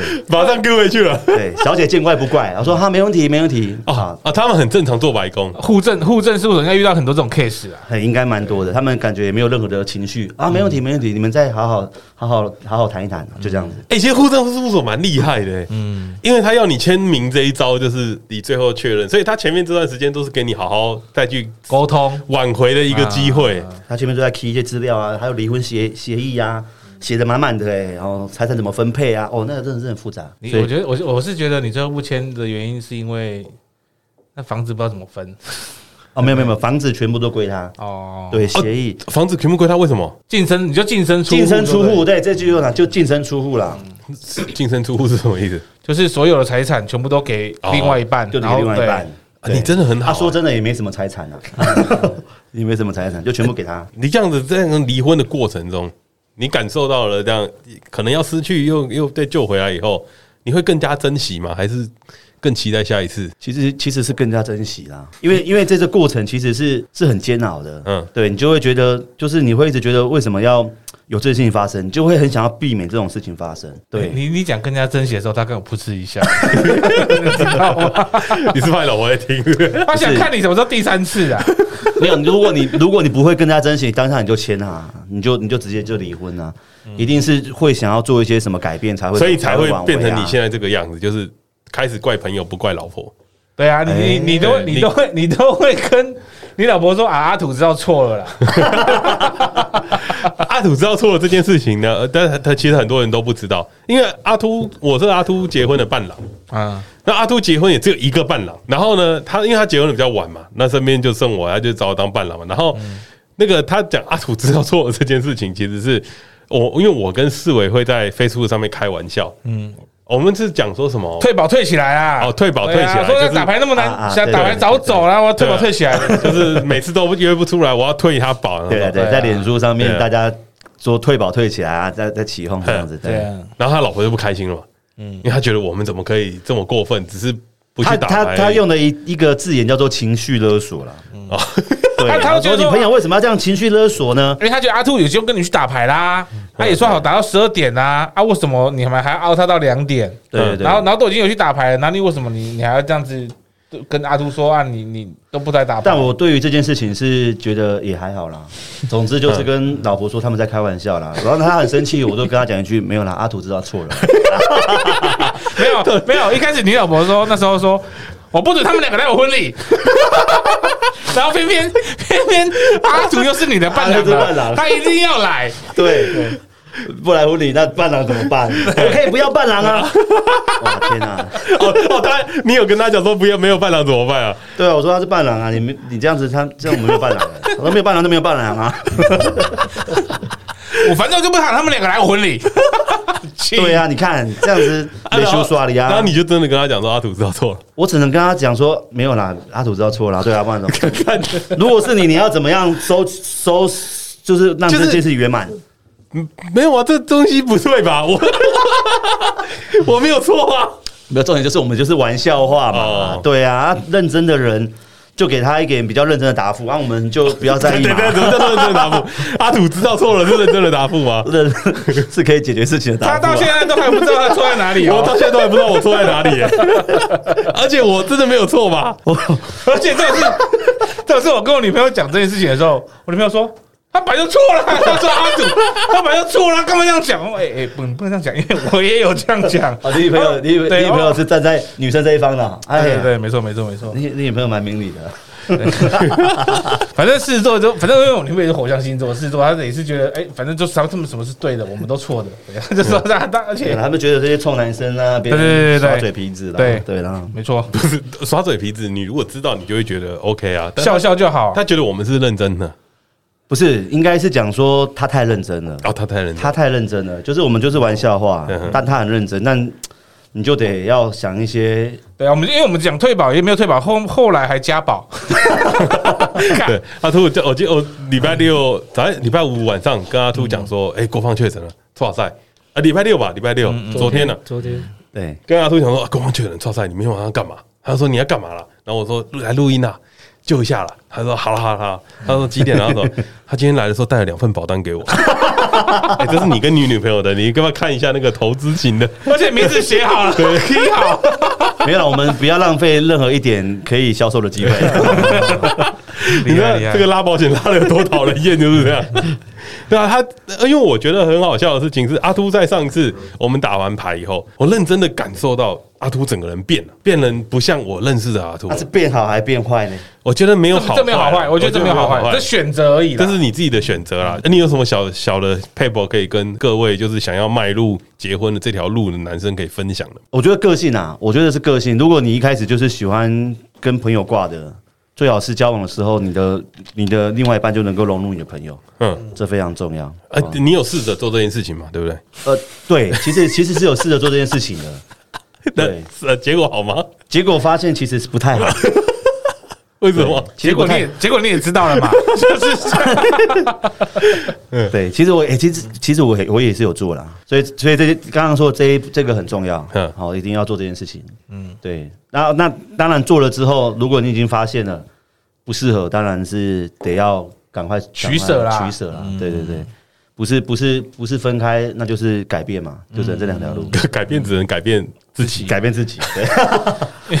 对，马上跟回去了。对，小姐见怪不怪，我说哈，没问题，没问题。啊啊，他们很正常做白工，户政户政事务所应该遇到很多这种 case 啊，应该蛮多的。他们感觉也没有任何的情绪啊，没问题，没问题，你们再好好好好好好谈一谈，就这样子。哎，其实户政事务所蛮厉害的，嗯，因为他要你签名这一招，就是你最后确认，所以他前面这段时间都是给你好好再去沟通挽回的一个机会。他前面都在 key 一些资料啊，还有离婚协协议呀。写的满满的哎，然后财产怎么分配啊？哦，那个真的是很复杂。你我觉得我我是觉得你最后不签的原因是因为那房子不知道怎么分。哦，没有没有没有，房子全部都归他。哦，对，协议房子全部归他，为什么？净身你就净身出净身出户，对，这句用的就净身出户了。净身出户是什么意思？就是所有的财产全部都给另外一半，就给另外一半。你真的很好。他说真的也没什么财产啊，也没什么财产，就全部给他。你这样子在离婚的过程中。你感受到了这样，可能要失去又又再救回来以后，你会更加珍惜吗？还是更期待下一次。其实其实是更加珍惜啦，因为因为这个过程其实是是很煎熬的。嗯，对你就会觉得，就是你会一直觉得为什么要有这件事情发生，你就会很想要避免这种事情发生。对你你讲更加珍惜的时候，他跟我噗嗤一下，你知道吗？你是怕老婆在听？他想看你什么时候第三次啊？没有，如果你 如果你不会更加珍惜，当下你就签啊，你就你就直接就离婚啊。一定是会想要做一些什么改变才会，所以才会变成你现在这个样子，就是开始怪朋友不怪老婆。对啊，你你你都你都会你都会跟你老婆说啊，阿土知道错了啦。阿土知道错了这件事情呢，但是他其实很多人都不知道，因为阿秃我是阿秃结婚的伴郎啊，那阿秃结婚也只有一个伴郎，然后呢，他因为他结婚的比较晚嘛，那身边就剩我，他就找我当伴郎嘛，然后那个他讲阿土知道错了这件事情，其实是。我因为我跟四委会在 Facebook 上面开玩笑，嗯，我们是讲说什么？退保退起来啊，哦，退保退起来，说打牌那么难，想打牌早走了，我要退保退起来，就是每次都约不出来，我要退他保。对对，在脸书上面大家说退保退起来啊，在在起哄这样子，对。然后他老婆就不开心了嘛，嗯，因为他觉得我们怎么可以这么过分，只是不去打牌。他他他用的一一个字眼叫做情绪勒索了，哦。他他说：“你朋友为什么要这样情绪勒索呢？因为他觉得阿兔有机会跟你去打牌啦，他也说好打到十二点啦。啊，为什么你们还要熬他到两点？对，然后然后都已经有去打牌了，那你为什么你你还要这样子跟阿兔说啊？你你都不在打牌。但我对于这件事情是觉得也还好啦。总之就是跟老婆说他们在开玩笑啦。然后他很生气，我就跟他讲一句：没有啦，阿兔知道错了。没有 没有，一开始你老婆说那时候说。”我不准他们两个来我婚礼，然后偏偏偏偏阿土又是你的伴郎，他一定要来。对，不来婚礼那伴郎怎么办？我 可以不要伴郎啊！哇天哪！哦哦，他你有跟他讲说不要没有伴郎怎么办啊？对啊，我说他是伴郎啊，你们你这样子他这样我们没有伴郎，我说没有伴郎就没有伴郎啊。我反正就不喊他们两个来我婚礼。对啊，你看这样子没羞耍的呀。然后你就真的跟他讲说阿土知道错了。我只能跟他讲说没有啦，阿土知道错了。对啊，不然怎么看？如果是你，你要怎么样收收，就是让这件事圆满？嗯，没有啊，这东西不对吧？我 我没有错啊。没有重点就是我们就是玩笑话嘛。对啊，认真的人。就给他一点比较认真的答复，然后我们就不要在意。对对对，怎么叫认真的答复？阿土知道错了是认真的答复 吗？认是可以解决事情的答复。他到现在都还不知道他错在哪里，我到现在都还不知道我错在哪里。而且我真的没有错吧？而且这是这是我跟我女朋友讲这件事情的时候，我女朋友说。他本来 就错了，他说阿祖，他本来就错了，干嘛这样讲？哎哎，不不能这样讲，因为我也有这样讲。啊，你女朋友，你你女朋友是站在女生这一方的。哎，对对，没错没错没错。你你女朋友蛮明理的。反正狮子座就，反正因为我女朋友是火象星座，狮子座他也是觉得，哎，反正就是他们什么是对的，我们都错的。对，就说他，而且他们觉得这些臭男生啊，别人耍嘴皮子，对对啦，没错，不是耍嘴皮子。你如果知道，你就会觉得 OK 啊，笑笑就好。他觉得我们是认真的。不是，应该是讲说他太认真了。哦，他太认真，他太认真了。就是我们就是玩笑话，但他很认真。但你就得要想一些。对啊，我们因为我们讲退保也没有退保，后后来还加保。对，阿秃，我记得我礼拜六早上，礼拜五晚上跟阿兔讲说，哎，国芳确诊了，剉赛啊，礼拜六吧，礼拜六，昨天呢，昨天对，跟阿兔讲说，国芳确诊剉赛，你明天晚上干嘛？他说你要干嘛了？然后我说来录音啊。救一下了，他说好了好了好了，他说几点？然后说 他今天来的时候带了两份保单给我，哎，这是你跟你女朋友的，你干嘛看一下那个投资型的，而且名字写好了，对，写好，没有，我们不要浪费任何一点可以销售的机会。你看这个拉保险拉的有多讨人厌，就是这样。对啊，他因为我觉得很好笑的事情是，阿秃在上一次我们打完牌以后，我认真的感受到阿秃整个人变了，变人不像我认识的阿秃。他是变好还是变坏呢？我觉得没有好，这没有好坏，我觉得这没有好坏，这选择而已。这是你自己的选择啦。你有什么小小的撇步可以跟各位就是想要迈入结婚的这条路的男生可以分享的？我觉得个性啊，我觉得是个性。如果你一开始就是喜欢跟朋友挂的。最好是交往的时候，你的你的另外一半就能够融入你的朋友，嗯，这非常重要。呃，你有试着做这件事情吗？对不对？呃，对，其实其实是有试着做这件事情的。对，呃，结果好吗？结果发现其实是不太好。为什么？结果你也结果你也知道了嘛？就是，对，其实我诶，其实其实我我也是有做啦，所以所以这些刚刚说这一这个很重要，好，一定要做这件事情。嗯，对。那那当然做了之后，如果你已经发现了不适合，当然是得要赶快取舍啦，取舍啦。对对对，不是不是不是分开，那就是改变嘛，就只能这两条路。改变只能改变自己，改变自己。对。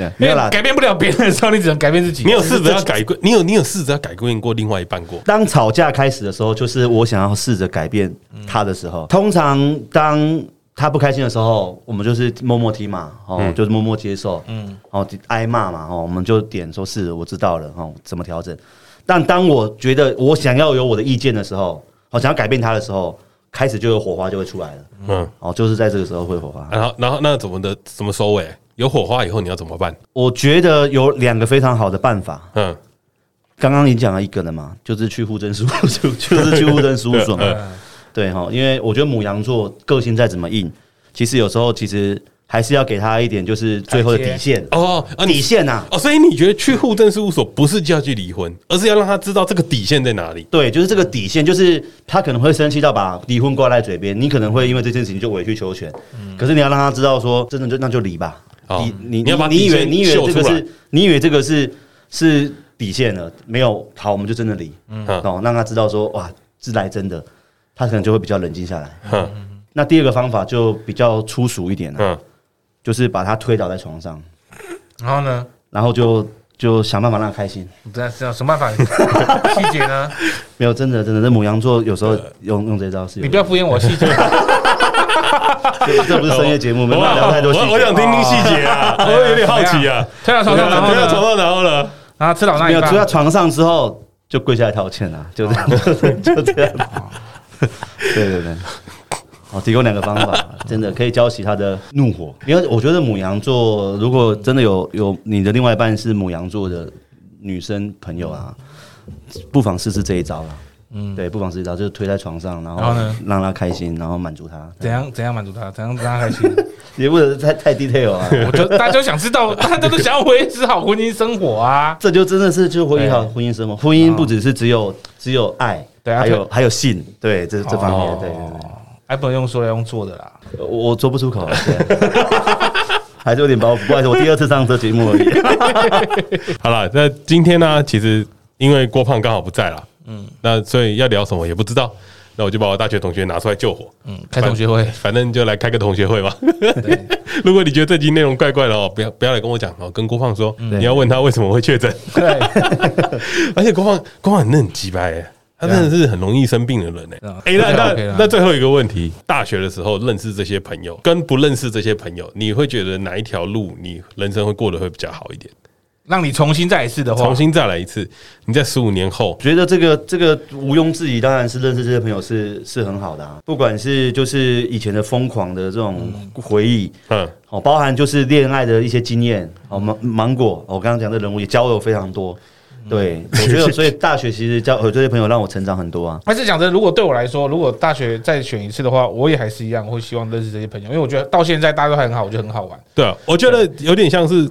对，没有啦，改变不了别人的时候，你只能改变自己。你有试着要改过？你有你有试着要改变过另外一半过？当吵架开始的时候，就是我想要试着改变他的时候。通常当他不开心的时候，我们就是默默听嘛，哦，就是默默接受，嗯，哦，挨骂嘛，哦，我们就点说是我知道了，哦，怎么调整？但当我觉得我想要有我的意见的时候，我想要改变他的时候，开始就有火花就会出来了，嗯，哦，就是在这个时候会火花。然后，然后那怎么的？怎么收尾？有火花以后你要怎么办？我觉得有两个非常好的办法。嗯，刚刚你讲了一个了嘛，就是去户政事务所，就是去户政事务所嘛。对哈，因为我觉得母羊座个性再怎么硬，其实有时候其实还是要给他一点，就是最后的底线哦，底线呐。哦，所以你觉得去户政事务所不是就要去离婚，而是要让他知道这个底线在哪里？对，就是这个底线，就是他可能会生气到把离婚挂在嘴边，你可能会因为这件事情就委曲求全。可是你要让他知道说，真的就那就离吧。你你你你以为你以为这个是你以为这个是是底线了？没有，好，我们就真的离，嗯，哦，让他知道说哇是来真的，他可能就会比较冷静下来。嗯，那第二个方法就比较粗俗一点了，嗯，就是把他推倒在床上，然后呢，然后就就想办法让他开心。这样这样什么办法？细节呢？没有，真的真的，这母羊座有时候用用这招是。你不要敷衍我细节。这不是深夜节目，没办法聊太多细节。我想听听细节啊，我有点好奇啊。推到床上，推到床上，然后呢？然后吃老那一推到床上之后，就跪下来道歉啊，就这样，就这样。对对对，好，提供两个方法，真的可以浇熄他的怒火。因为我觉得母羊座，如果真的有有你的另外一半是母羊座的女生朋友啊，不妨试试这一招了。嗯，对，不妨试一招，就是推在床上，然后呢，让他开心，然后满足他。怎样怎样满足他？怎样让他开心？也不能太太 detail 啊。我觉得大家就想知道，大家都想要维持好婚姻生活啊。这就真的是就婚姻好婚姻生活。婚姻不只是只有只有爱，对，还有还有性，对，这这方面，对对对。还不能用说，要用做的啦。我说不出口，还是有点包袱。不好意思，我第二次上这节目而已。好了，那今天呢，其实因为郭胖刚好不在了。嗯，那所以要聊什么也不知道，那我就把我大学同学拿出来救火。嗯，开同学会，反正就来开个同学会嘛。如果你觉得这集内容怪怪的哦，不要不要来跟我讲哦，跟郭胖说，嗯、你要问他为什么会确诊。对，而且郭胖郭胖很嫩鸡掰哎，他真的是很容易生病的人哎。哎，那那那最后一个问题，大学的时候认识这些朋友，跟不认识这些朋友，你会觉得哪一条路你人生会过得会比较好一点？让你重新再一次的话，重新再来一次。你在十五年后，觉得这个这个毋庸置疑，当然是认识这些朋友是是很好的啊。不管是就是以前的疯狂的这种回忆，嗯，哦，包含就是恋爱的一些经验，哦，芒芒果，我刚刚讲的人物也交流非常多。对，我觉得 所以大学其实交有这些朋友让我成长很多啊。还是讲真，如果对我来说，如果大学再选一次的话，我也还是一样会希望认识这些朋友，因为我觉得到现在大家都还很好，我觉得很好玩。对啊，我觉得有点像是。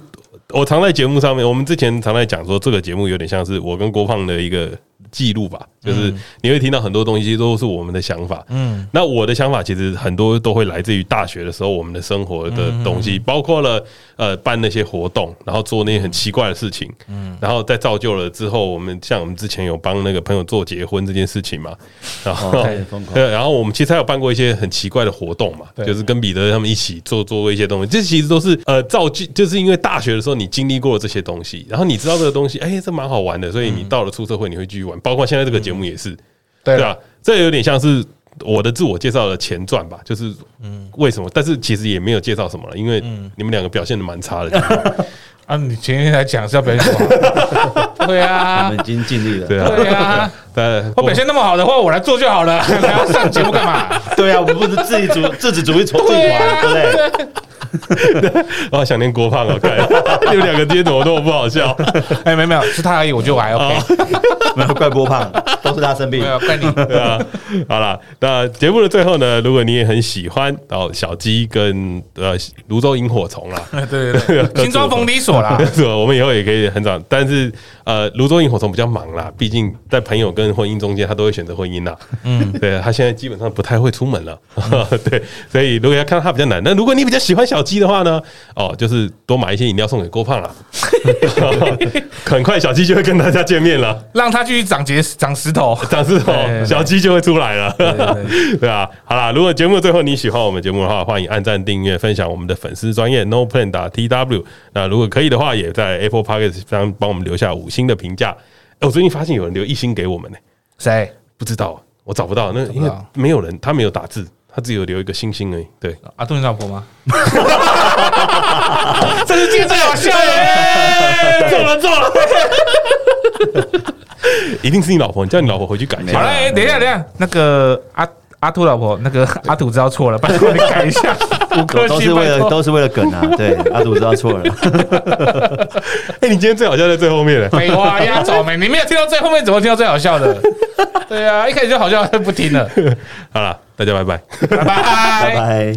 我常在节目上面，我们之前常在讲说，这个节目有点像是我跟郭胖的一个记录吧，就是你会听到很多东西都是我们的想法。嗯，那我的想法其实很多都会来自于大学的时候我们的生活的东西，包括了呃办那些活动，然后做那些很奇怪的事情。嗯，然后再造就了之后，我们像我们之前有帮那个朋友做结婚这件事情嘛，然后对，然后我们其实还有办过一些很奇怪的活动嘛，就是跟彼得他们一起做做过一些东西，这其实都是呃造就，就是因为大学的时候你经历过了这些东西，然后你知道这个东西，哎，这蛮好玩的，所以你到了出社会你会继续玩。包括现在这个节目也是，对啊，这有点像是我的自我介绍的前传吧，就是嗯，为什么？但是其实也没有介绍什么了，因为你们两个表现的蛮差的。啊，你前天来讲是要表现什么？对啊，我们已经尽力了。对啊，对啊，对，我表现那么好的话，我来做就好了，还要上节目干嘛？对啊，我们不是自己主自己主义从自己玩，对不对？我 好想念郭胖哦，看你们两个今天怎么都不好笑？哎，没有没有，是他而已，我觉得我还 OK，没有怪郭胖，都是他生病，没有怪你。对啊，好了，那节目的最后呢，如果你也很喜欢哦，小鸡跟呃泸州萤火虫啦，对对对，新庄冯迪所啦，是吧？我们以后也可以很早，但是呃，泸州萤火虫比较忙啦，毕竟在朋友跟婚姻中间，他都会选择婚姻啦。嗯，对，他现在基本上不太会出门了，对，所以如果要看到他比较难，那如果你比较喜欢小鸡的话呢，哦，就是多买一些饮料送给郭胖啦。很快小鸡就会跟大家见面了，让他继续长结长石头，长石头，小鸡就会出来了，对啊，好啦，如果节目最后你喜欢我们节目的话，欢迎按赞、订阅、分享我们的粉丝专业 No Plan 打 T W。那如果可以的话，也在 Apple Podcast 上帮我们留下五星的评价。我最近发现有人留一星给我们呢，谁？不知道，我找不到。那因为没有人，他没有打字，他只有留一个星星而已。对，阿杜你老婆吗？这是今天最好笑的，做了做了，一定是你老婆，你叫你老婆回去改一下。好了，等一下等一下，那个阿阿兔老婆，那个阿土知道错了，拜托你改一下。五颗星都是为了都是为了梗啊，对，阿土知道错了。哎，你今天最好笑在最后面了，废话压轴没？你没有听到最后面，怎么听到最好笑的？对啊，一开始就好笑，不听了。好了，大家拜拜，拜拜，拜拜。